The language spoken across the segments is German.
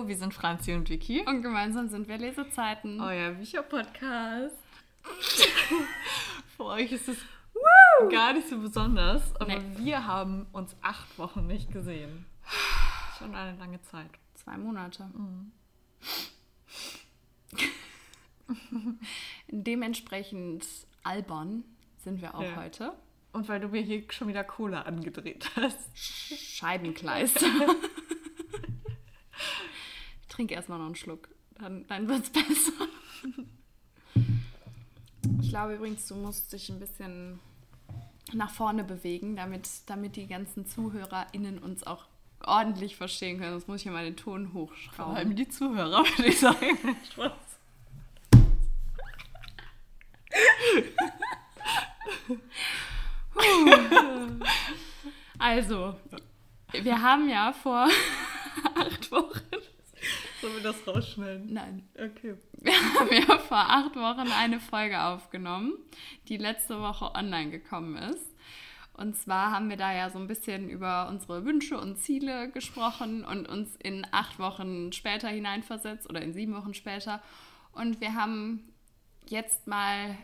Hallo, wir sind Franzi und Vicky. Und gemeinsam sind wir Lesezeiten. Euer Bücherpodcast. Für euch ist es Woo! gar nicht so besonders, aber nee. wir haben uns acht Wochen nicht gesehen. Schon eine lange Zeit. Zwei Monate. Mhm. Dementsprechend albern sind wir auch ja. heute. Und weil du mir hier schon wieder Cola angedreht hast. Scheibenkleister. ich trinke erstmal noch einen Schluck. Dann, dann wird es besser. Ich glaube übrigens, du musst dich ein bisschen nach vorne bewegen, damit, damit die ganzen ZuhörerInnen uns auch ordentlich verstehen können. Sonst muss ich ja mal den Ton hochschrauben. Vor allem die Zuhörer, würde ich sagen. Spaß. also, wir haben ja vor acht Wochen. Sollen wir das rausschneiden? Nein. Okay. Wir haben ja vor acht Wochen eine Folge aufgenommen, die letzte Woche online gekommen ist. Und zwar haben wir da ja so ein bisschen über unsere Wünsche und Ziele gesprochen und uns in acht Wochen später hineinversetzt oder in sieben Wochen später. Und wir haben jetzt mal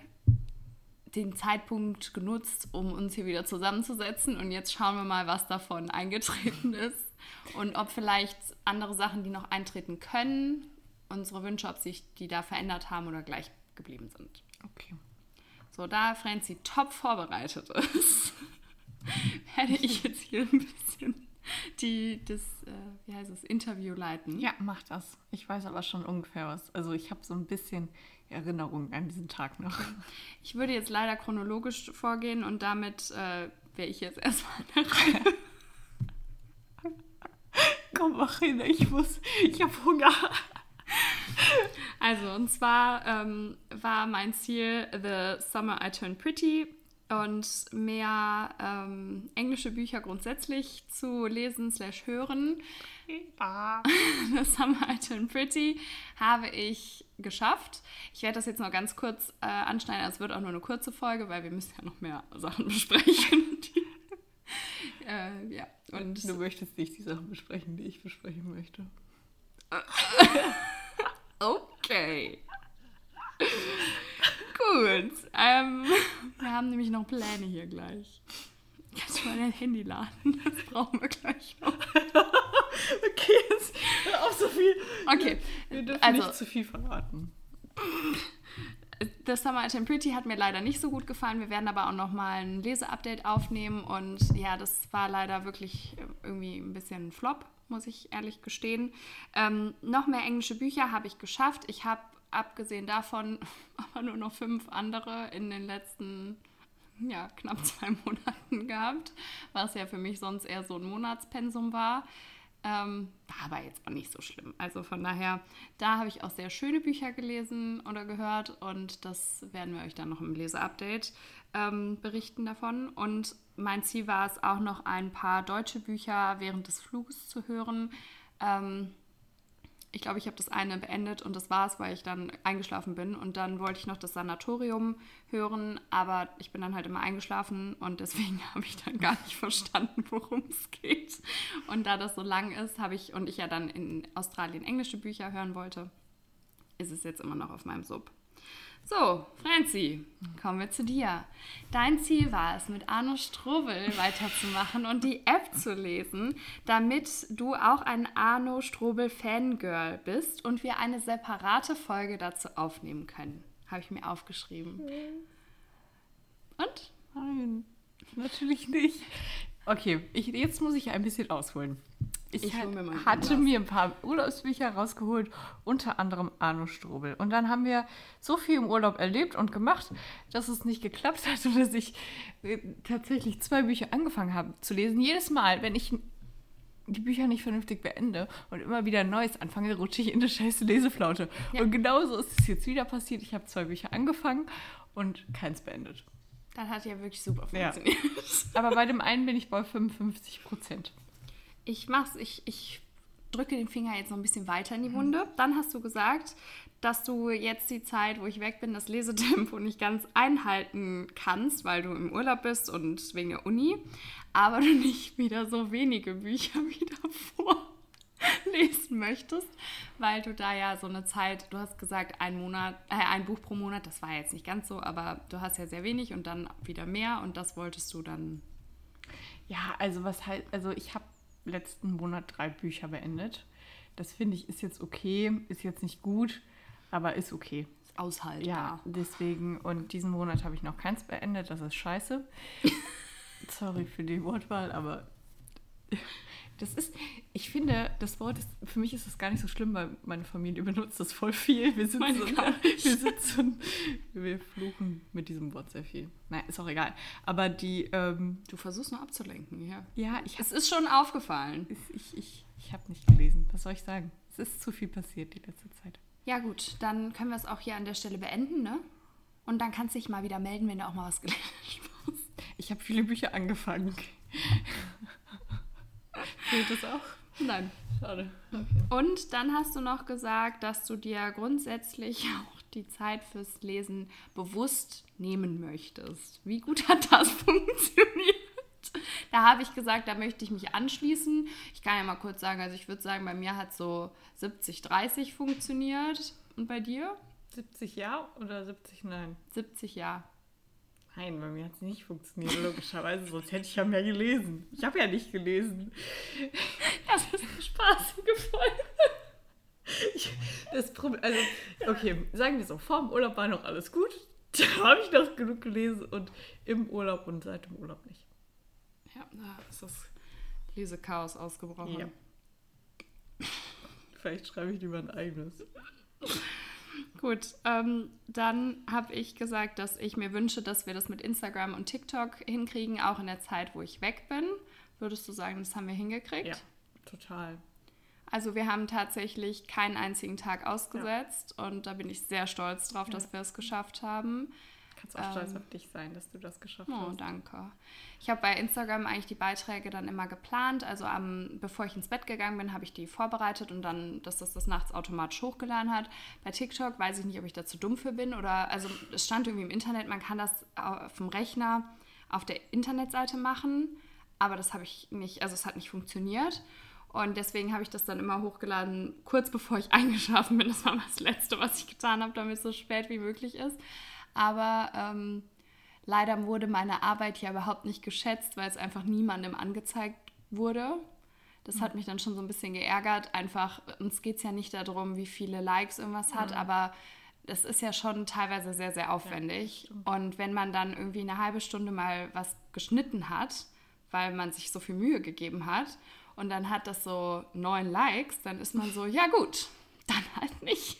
den Zeitpunkt genutzt, um uns hier wieder zusammenzusetzen. Und jetzt schauen wir mal, was davon eingetreten ist und ob vielleicht andere Sachen, die noch eintreten können, unsere Wünsche, ob sich die da verändert haben oder gleich geblieben sind. Okay. So, da Franzi top vorbereitet ist, werde ich jetzt hier ein bisschen die, das, äh, wie heißt es, Interview leiten. Ja, mach das. Ich weiß aber schon ungefähr was. Also ich habe so ein bisschen Erinnerungen an diesen Tag noch. Ich würde jetzt leider chronologisch vorgehen und damit äh, wäre ich jetzt erstmal mach hin, ich muss, ich habe Hunger. Also, und zwar ähm, war mein Ziel The Summer I Turned Pretty und mehr ähm, englische Bücher grundsätzlich zu lesen slash hören. The Summer I Turned Pretty habe ich geschafft. Ich werde das jetzt noch ganz kurz äh, anschneiden. Es wird auch nur eine kurze Folge, weil wir müssen ja noch mehr Sachen besprechen. Äh, ja. Und du möchtest nicht die Sachen besprechen, die ich besprechen möchte. okay. Gut. Ähm, wir haben nämlich noch Pläne hier gleich. Kannst du mal dein Handy laden? Das brauchen wir gleich noch. okay, jetzt auch so viel. Okay. Wir dürfen also, nicht zu viel verraten. Das Summer Item Pretty hat mir leider nicht so gut gefallen. Wir werden aber auch noch mal ein Leseupdate aufnehmen. Und ja, das war leider wirklich irgendwie ein bisschen ein Flop, muss ich ehrlich gestehen. Ähm, noch mehr englische Bücher habe ich geschafft. Ich habe abgesehen davon aber nur noch fünf andere in den letzten ja, knapp zwei Monaten gehabt, was ja für mich sonst eher so ein Monatspensum war. Ähm, war aber jetzt auch nicht so schlimm. Also von daher, da habe ich auch sehr schöne Bücher gelesen oder gehört und das werden wir euch dann noch im Leseupdate ähm, berichten davon. Und mein Ziel war es auch noch ein paar deutsche Bücher während des Fluges zu hören. Ähm, ich glaube, ich habe das eine beendet und das war es, weil ich dann eingeschlafen bin. Und dann wollte ich noch das Sanatorium hören, aber ich bin dann halt immer eingeschlafen und deswegen habe ich dann gar nicht verstanden, worum es geht. Und da das so lang ist, habe ich, und ich ja dann in Australien englische Bücher hören wollte, ist es jetzt immer noch auf meinem Sub. So, Franzi, kommen wir zu dir. Dein Ziel war es, mit Arno Strobel weiterzumachen und die App zu lesen, damit du auch ein Arno Strobel Fangirl bist und wir eine separate Folge dazu aufnehmen können. Habe ich mir aufgeschrieben. Und? Nein, natürlich nicht. Okay, ich, jetzt muss ich ein bisschen ausholen. Ich, ich mir hatte Urlaub. mir ein paar Urlaubsbücher rausgeholt, unter anderem Arno Strobel. Und dann haben wir so viel im Urlaub erlebt und gemacht, dass es nicht geklappt hat und dass ich äh, tatsächlich zwei Bücher angefangen habe zu lesen. Jedes Mal, wenn ich die Bücher nicht vernünftig beende und immer wieder ein neues anfange, rutsche ich in eine scheiße Leseflaute. Ja. Und genauso ist es jetzt wieder passiert. Ich habe zwei Bücher angefangen und keins beendet. Das hat ja wirklich super funktioniert. Ja. Aber bei dem einen bin ich bei 55 Prozent. Ich mach's, ich, ich drücke den Finger jetzt noch ein bisschen weiter in die Wunde. Dann hast du gesagt, dass du jetzt die Zeit, wo ich weg bin, das Lesetempo nicht ganz einhalten kannst, weil du im Urlaub bist und wegen der Uni, aber du nicht wieder so wenige Bücher wie davor lesen möchtest, weil du da ja so eine Zeit, du hast gesagt, ein Monat, äh, ein Buch pro Monat, das war jetzt nicht ganz so, aber du hast ja sehr wenig und dann wieder mehr und das wolltest du dann. Ja, also was halt, also ich habe letzten Monat drei Bücher beendet. Das finde ich ist jetzt okay, ist jetzt nicht gut, aber ist okay. Ist aushaltbar. Ja, deswegen und diesen Monat habe ich noch keins beendet, das ist scheiße. Sorry für die Wortwahl, aber das ist, ich finde, das Wort ist, für mich ist das gar nicht so schlimm, weil meine Familie benutzt das voll viel. Wir so, wir, so, wir fluchen mit diesem Wort sehr viel. Nein, ist auch egal. Aber die. Ähm, du versuchst nur abzulenken, ja. Ja, ich. Es ist schon aufgefallen. Ich, ich, ich habe nicht gelesen. Was soll ich sagen? Es ist zu viel passiert die letzte Zeit. Ja, gut, dann können wir es auch hier an der Stelle beenden, ne? Und dann kannst du dich mal wieder melden, wenn du auch mal was gelesen hast. Ich habe viele Bücher angefangen. Fehlt das auch? Nein. Schade. Okay. Und dann hast du noch gesagt, dass du dir grundsätzlich auch die Zeit fürs Lesen bewusst nehmen möchtest. Wie gut hat das funktioniert? Da habe ich gesagt, da möchte ich mich anschließen. Ich kann ja mal kurz sagen, also ich würde sagen, bei mir hat so 70-30 funktioniert. Und bei dir? 70 ja oder 70 nein? 70 ja. Nein, bei mir hat es nicht funktioniert, logischerweise, sonst hätte ich ja mehr gelesen. Ich habe ja nicht gelesen. Das ist eine spaßige Folge. Ich, das Problem, also, okay, sagen wir so, vor dem Urlaub war noch alles gut. Da habe ich noch genug gelesen und im Urlaub und seit dem Urlaub nicht. Ja, da ist das Lesechaos ausgebrochen. Ja. Vielleicht schreibe ich lieber ein eigenes. Gut, ähm, dann habe ich gesagt, dass ich mir wünsche, dass wir das mit Instagram und TikTok hinkriegen, auch in der Zeit, wo ich weg bin. Würdest du sagen, das haben wir hingekriegt? Ja, total. Also wir haben tatsächlich keinen einzigen Tag ausgesetzt ja. und da bin ich sehr stolz drauf, ja. dass wir es geschafft haben kannst auch stolz ähm, auf dich sein, dass du das geschafft oh, hast. Oh, danke. Ich habe bei Instagram eigentlich die Beiträge dann immer geplant. Also am, bevor ich ins Bett gegangen bin, habe ich die vorbereitet und dann, dass das das nachts automatisch hochgeladen hat. Bei TikTok weiß ich nicht, ob ich dazu dumm für bin oder, also es stand irgendwie im Internet, man kann das auf dem Rechner auf der Internetseite machen, aber das habe ich nicht, also es hat nicht funktioniert. Und deswegen habe ich das dann immer hochgeladen, kurz bevor ich eingeschlafen bin. Das war das Letzte, was ich getan habe, damit es so spät wie möglich ist. Aber ähm, leider wurde meine Arbeit ja überhaupt nicht geschätzt, weil es einfach niemandem angezeigt wurde. Das hat mich dann schon so ein bisschen geärgert. Einfach, uns geht es ja nicht darum, wie viele Likes irgendwas hat, mhm. aber das ist ja schon teilweise sehr, sehr aufwendig. Ja, und wenn man dann irgendwie eine halbe Stunde mal was geschnitten hat, weil man sich so viel Mühe gegeben hat, und dann hat das so neun Likes, dann ist man so, ja gut, dann halt nicht.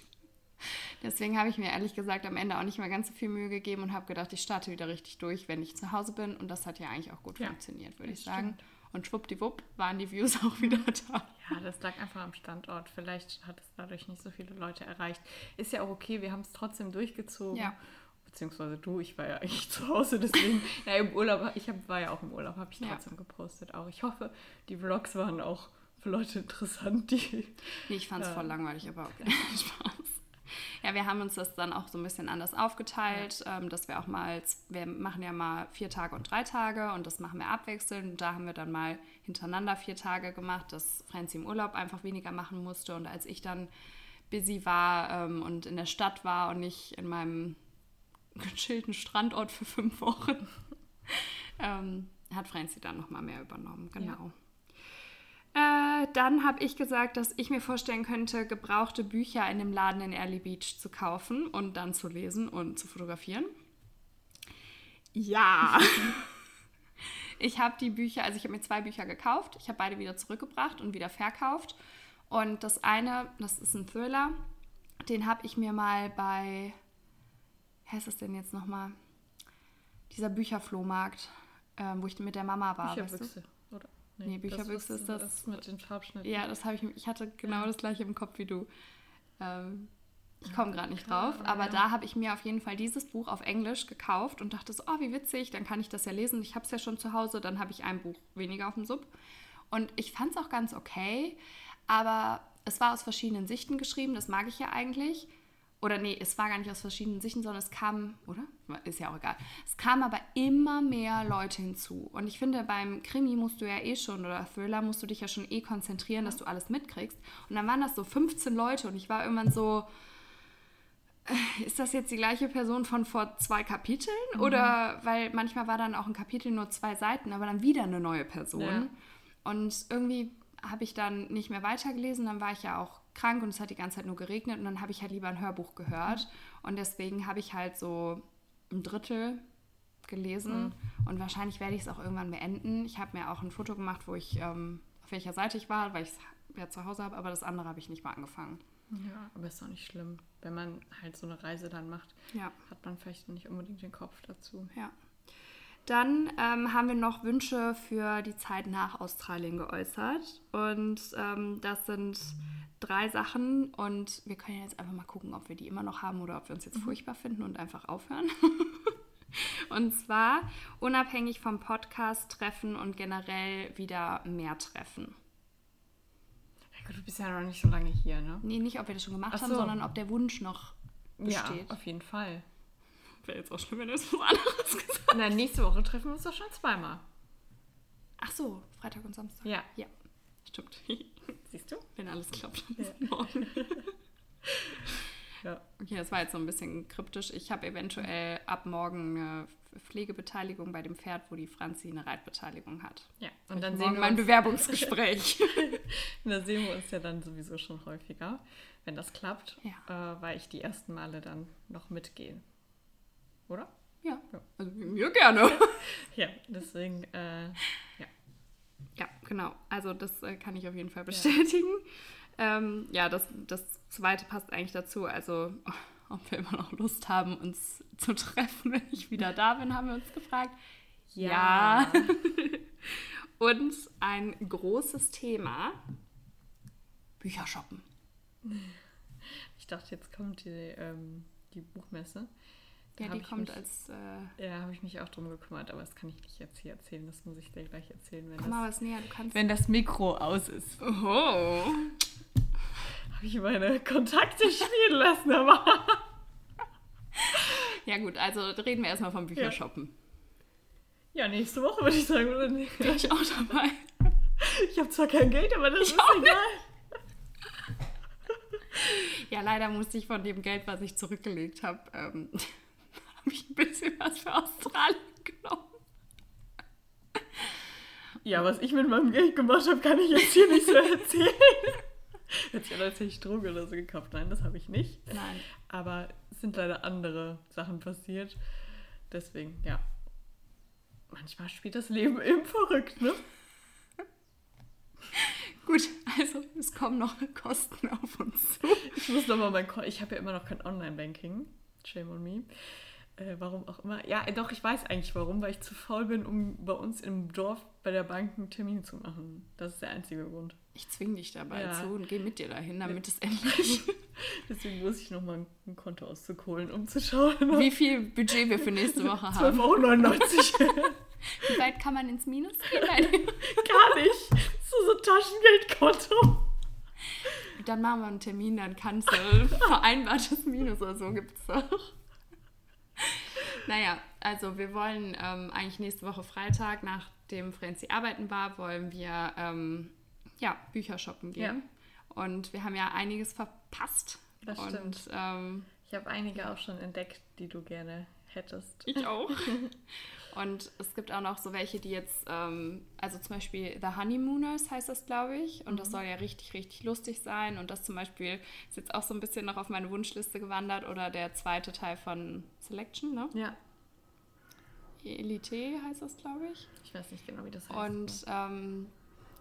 Deswegen habe ich mir ehrlich gesagt am Ende auch nicht mehr ganz so viel Mühe gegeben und habe gedacht, ich starte wieder richtig durch, wenn ich zu Hause bin. Und das hat ja eigentlich auch gut ja, funktioniert, würde ich sagen. Stimmt. Und schwuppdiwupp waren die Views auch wieder da. Ja, das lag einfach am Standort. Vielleicht hat es dadurch nicht so viele Leute erreicht. Ist ja auch okay, wir haben es trotzdem durchgezogen. Ja. Beziehungsweise du, ich war ja eigentlich zu Hause, deswegen, ja, im Urlaub, ich hab, war ja auch im Urlaub, habe ich trotzdem ja. gepostet auch. Ich hoffe, die Vlogs waren auch für Leute interessant, die. Nee, ich fand es äh, voll langweilig, aber okay. Spaß. Ja, wir haben uns das dann auch so ein bisschen anders aufgeteilt, ja. ähm, dass wir auch mal, wir machen ja mal vier Tage und drei Tage und das machen wir abwechselnd. Und da haben wir dann mal hintereinander vier Tage gemacht, dass Franzi im Urlaub einfach weniger machen musste. Und als ich dann busy war ähm, und in der Stadt war und nicht in meinem gechillten Strandort für fünf Wochen, ähm, hat Franzi dann nochmal mehr übernommen. Genau. Ja. Äh, dann habe ich gesagt, dass ich mir vorstellen könnte, gebrauchte Bücher in dem Laden in Early Beach zu kaufen und dann zu lesen und zu fotografieren. Ja. ich habe die Bücher, also ich habe mir zwei Bücher gekauft. Ich habe beide wieder zurückgebracht und wieder verkauft. Und das eine, das ist ein Thriller, den habe ich mir mal bei, wie heißt das denn jetzt nochmal? Dieser Bücherflohmarkt, äh, wo ich mit der Mama war. Bücherbüchse. Weißt du? Nee, nee Bücherbüchse ist das. Das mit den Farbschnitten. Ja, das habe ich. Ich hatte genau das gleiche im Kopf wie du. Ähm, ich komme gerade nicht drauf, aber ja. da habe ich mir auf jeden Fall dieses Buch auf Englisch gekauft und dachte so, oh, wie witzig, dann kann ich das ja lesen. Ich habe es ja schon zu Hause, dann habe ich ein Buch weniger auf dem Sub. Und ich fand es auch ganz okay, aber es war aus verschiedenen Sichten geschrieben, das mag ich ja eigentlich. Oder nee, es war gar nicht aus verschiedenen Sichten, sondern es kam, oder? Ist ja auch egal. Es kamen aber immer mehr Leute hinzu. Und ich finde, beim Krimi musst du ja eh schon, oder Thriller musst du dich ja schon eh konzentrieren, dass du alles mitkriegst. Und dann waren das so 15 Leute und ich war irgendwann so, äh, ist das jetzt die gleiche Person von vor zwei Kapiteln? Mhm. Oder weil manchmal war dann auch ein Kapitel nur zwei Seiten, aber dann wieder eine neue Person. Ja. Und irgendwie habe ich dann nicht mehr weitergelesen. Dann war ich ja auch krank und es hat die ganze Zeit nur geregnet und dann habe ich halt lieber ein Hörbuch gehört. Mhm. Und deswegen habe ich halt so ein Drittel gelesen mhm. und wahrscheinlich werde ich es auch irgendwann beenden. Ich habe mir auch ein Foto gemacht, wo ich ähm, auf welcher Seite ich war, weil ich es ja zu Hause habe, aber das andere habe ich nicht mal angefangen. Ja, aber ist auch nicht schlimm. Wenn man halt so eine Reise dann macht, ja. hat man vielleicht nicht unbedingt den Kopf dazu. Ja. Dann ähm, haben wir noch Wünsche für die Zeit nach Australien geäußert. Und ähm, das sind drei Sachen. Und wir können jetzt einfach mal gucken, ob wir die immer noch haben oder ob wir uns jetzt mhm. furchtbar finden und einfach aufhören. und zwar unabhängig vom Podcast treffen und generell wieder mehr treffen. Du bist ja noch nicht so lange hier, ne? Nee, nicht, ob wir das schon gemacht so. haben, sondern ob der Wunsch noch besteht. Ja, auf jeden Fall. Wäre jetzt auch schlimm, wenn du jetzt was anderes gesagt hast. Na, nächste Woche treffen wir uns doch schon zweimal. Ach so, Freitag und Samstag. Ja. Ja, stimmt. Siehst du? Wenn alles klappt, dann ja. morgen. ja. Okay, das war jetzt so ein bisschen kryptisch. Ich habe eventuell ab morgen eine Pflegebeteiligung bei dem Pferd, wo die Franzi eine Reitbeteiligung hat. Ja, und dann sehen wir mein Bewerbungsgespräch. da sehen wir uns ja dann sowieso schon häufiger, wenn das klappt, ja. äh, weil ich die ersten Male dann noch mitgehe. Oder? Ja. ja. Also mir gerne. ja, deswegen, äh, ja. Ja, genau. Also das äh, kann ich auf jeden Fall bestätigen. Ja, ähm, ja das, das zweite passt eigentlich dazu. Also ob wir immer noch Lust haben, uns zu treffen, wenn ich wieder da bin, haben wir uns gefragt. Ja. ja. Und ein großes Thema, Bücher shoppen. Ich dachte, jetzt kommt die, ähm, die Buchmesse. Ja, die kommt mich, als. Äh, ja, habe ich mich auch drum gekümmert, aber das kann ich nicht jetzt hier erzählen. Das muss ich dir gleich erzählen, wenn, Komm das, mal was näher, du kannst wenn das Mikro aus ist. Oho. Habe ich meine Kontakte spielen lassen, aber. ja, gut, also reden wir erstmal vom Büchershoppen. Ja. ja, nächste Woche würde ich sagen, oder nicht? Bin ich auch dabei. Ich habe zwar kein Geld, aber das ich ist egal. ja, leider musste ich von dem Geld, was ich zurückgelegt habe, ähm, habe ich ein bisschen was für Australien genommen. Ja, was ich mit meinem Geld gemacht habe, kann ich jetzt hier nicht so erzählen. Hätte ich an, als hätte ich Droge oder so gekauft. Nein, das habe ich nicht. Nein. Aber es sind leider andere Sachen passiert. Deswegen, ja. Manchmal spielt das Leben eben verrückt, ne? Gut, also es kommen noch Kosten auf uns zu. Ich muss nochmal mein Konto. Ich habe ja immer noch kein Online-Banking. Shame on me. Äh, warum auch immer. Ja, doch, ich weiß eigentlich warum, weil ich zu faul bin, um bei uns im Dorf bei der Bank einen Termin zu machen. Das ist der einzige Grund. Ich zwinge dich dabei ja. zu und gehe mit dir dahin, damit es endlich. Deswegen muss ich nochmal ein Kontoauszug holen, um zu schauen. Wie viel Budget wir für nächste Woche haben. 12,99 Euro. Wie weit kann man ins Minus gehen? Gar nicht. So so Taschengeldkonto. Dann machen wir einen Termin, dann kannst du vereinbartes Minus oder so gibt es doch. Naja, also wir wollen ähm, eigentlich nächste Woche Freitag, nachdem Franzi arbeiten war, wollen wir ähm, ja, Bücher shoppen gehen. Ja. Und wir haben ja einiges verpasst. Das und, stimmt. Ähm, ich habe einige auch schon entdeckt, die du gerne hättest. Ich auch. und es gibt auch noch so welche, die jetzt, ähm, also zum Beispiel The Honeymooners heißt das, glaube ich. Und mhm. das soll ja richtig, richtig lustig sein. Und das zum Beispiel ist jetzt auch so ein bisschen noch auf meine Wunschliste gewandert. Oder der zweite Teil von Selection, ne? Ja. Elite heißt das, glaube ich. Ich weiß nicht genau, wie das heißt. Und ähm,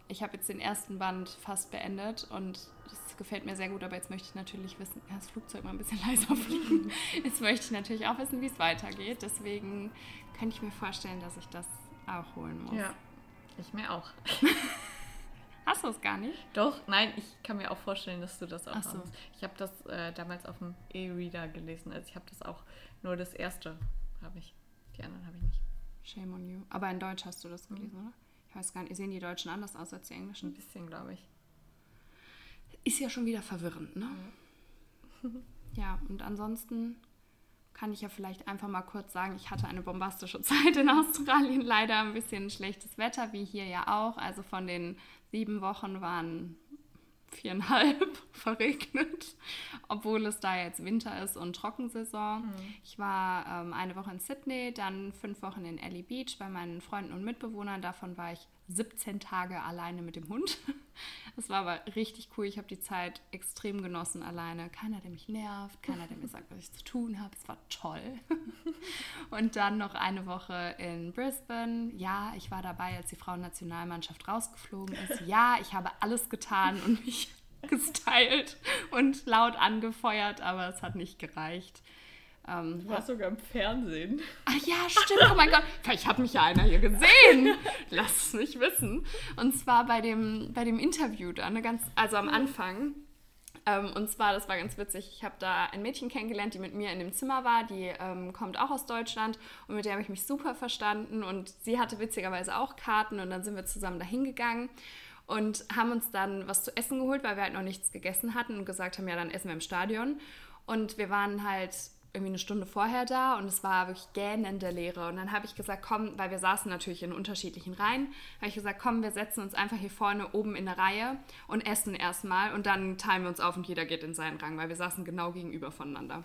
ich habe jetzt den ersten Band fast beendet und das gefällt mir sehr gut, aber jetzt möchte ich natürlich wissen, ja, das Flugzeug mal ein bisschen leiser fliegen. Jetzt möchte ich natürlich auch wissen, wie es weitergeht. Deswegen könnte ich mir vorstellen, dass ich das auch holen muss. Ja, ich mir auch. Hast du es gar nicht? Doch, nein, ich kann mir auch vorstellen, dass du das auch so. hast. Ich habe das äh, damals auf dem E-Reader gelesen. Also ich habe das auch, nur das erste habe ich. Die anderen habe ich nicht. Shame on you. Aber in Deutsch hast du das gelesen, mhm. oder? Ich weiß gar nicht, sehen die Deutschen anders aus als die Englischen? Ein bisschen, glaube ich. Ist ja schon wieder verwirrend, ne? ja, und ansonsten kann ich ja vielleicht einfach mal kurz sagen, ich hatte eine bombastische Zeit in Australien. Leider ein bisschen schlechtes Wetter, wie hier ja auch. Also von den sieben Wochen waren viereinhalb verregnet, obwohl es da jetzt Winter ist und Trockensaison. Mhm. Ich war ähm, eine Woche in Sydney, dann fünf Wochen in Ellie Beach bei meinen Freunden und Mitbewohnern. Davon war ich 17 Tage alleine mit dem Hund. Das war aber richtig cool. Ich habe die Zeit extrem genossen alleine. Keiner, der mich nervt, keiner, der mir sagt, was ich zu tun habe. Es war toll. Und dann noch eine Woche in Brisbane. Ja, ich war dabei, als die Frauennationalmannschaft rausgeflogen ist. Ja, ich habe alles getan und mich gestylt und laut angefeuert, aber es hat nicht gereicht. Ähm, du warst sogar im Fernsehen. Ah ja, stimmt. Oh mein Gott. Vielleicht hat mich ja einer hier gesehen. Lass es mich wissen. Und zwar bei dem, bei dem Interview da, ne, ganz, also am Anfang. Ähm, und zwar, das war ganz witzig, ich habe da ein Mädchen kennengelernt, die mit mir in dem Zimmer war. Die ähm, kommt auch aus Deutschland und mit der habe ich mich super verstanden. Und sie hatte witzigerweise auch Karten und dann sind wir zusammen dahin gegangen und haben uns dann was zu essen geholt, weil wir halt noch nichts gegessen hatten und gesagt haben, ja, dann essen wir im Stadion. Und wir waren halt irgendwie eine Stunde vorher da und es war wirklich gähnende Leere. Und dann habe ich gesagt, komm, weil wir saßen natürlich in unterschiedlichen Reihen, habe ich gesagt, komm, wir setzen uns einfach hier vorne oben in eine Reihe und essen erstmal und dann teilen wir uns auf und jeder geht in seinen Rang, weil wir saßen genau gegenüber voneinander.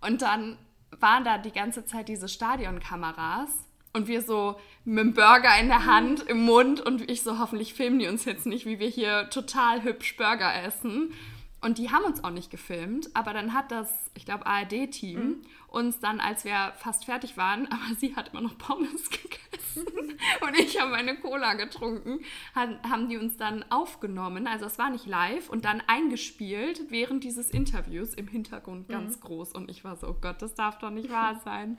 Und dann waren da die ganze Zeit diese Stadionkameras und wir so mit dem Burger in der Hand, im Mund und ich so, hoffentlich filmen die uns jetzt nicht, wie wir hier total hübsch Burger essen. Und die haben uns auch nicht gefilmt, aber dann hat das, ich glaube, ARD-Team mhm. uns dann, als wir fast fertig waren, aber sie hat immer noch Pommes gegessen und ich habe meine Cola getrunken, haben die uns dann aufgenommen. Also es war nicht live und dann eingespielt während dieses Interviews im Hintergrund mhm. ganz mhm. groß. Und ich war so, oh Gott, das darf doch nicht wahr sein.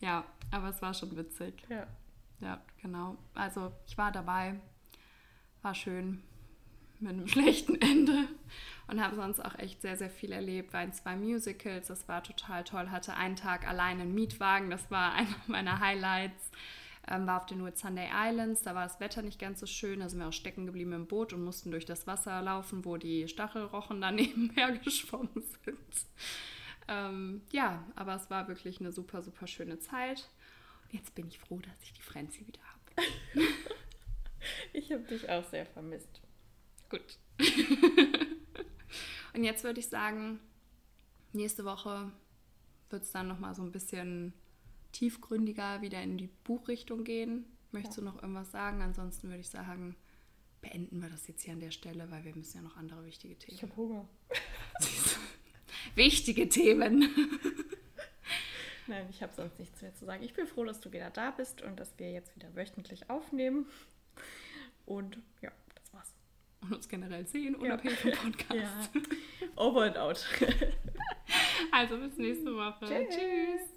Ja, aber es war schon witzig. Ja. Ja, genau. Also ich war dabei, war schön mit einem schlechten Ende und habe sonst auch echt sehr, sehr viel erlebt. War in zwei Musicals, das war total toll. Hatte einen Tag allein einen Mietwagen, das war einer meiner Highlights. Ähm, war auf den Whitsunday Islands, da war das Wetter nicht ganz so schön, da sind wir auch stecken geblieben im Boot und mussten durch das Wasser laufen, wo die Stachelrochen daneben hergeschwommen sind. Ähm, ja, aber es war wirklich eine super, super schöne Zeit. Jetzt bin ich froh, dass ich die Frenzy wieder habe. ich habe dich auch sehr vermisst. Gut. Und jetzt würde ich sagen, nächste Woche wird es dann nochmal so ein bisschen tiefgründiger wieder in die Buchrichtung gehen. Möchtest ja. du noch irgendwas sagen? Ansonsten würde ich sagen, beenden wir das jetzt hier an der Stelle, weil wir müssen ja noch andere wichtige Themen. Ich habe Hunger. wichtige Themen. Nein, ich habe sonst nichts mehr zu sagen. Ich bin froh, dass du wieder da bist und dass wir jetzt wieder wöchentlich aufnehmen. Und ja, und uns generell sehen, unabhängig ja. vom Podcast. Ja. Over and out. also bis nächste Woche. Tschüss. Tschüss.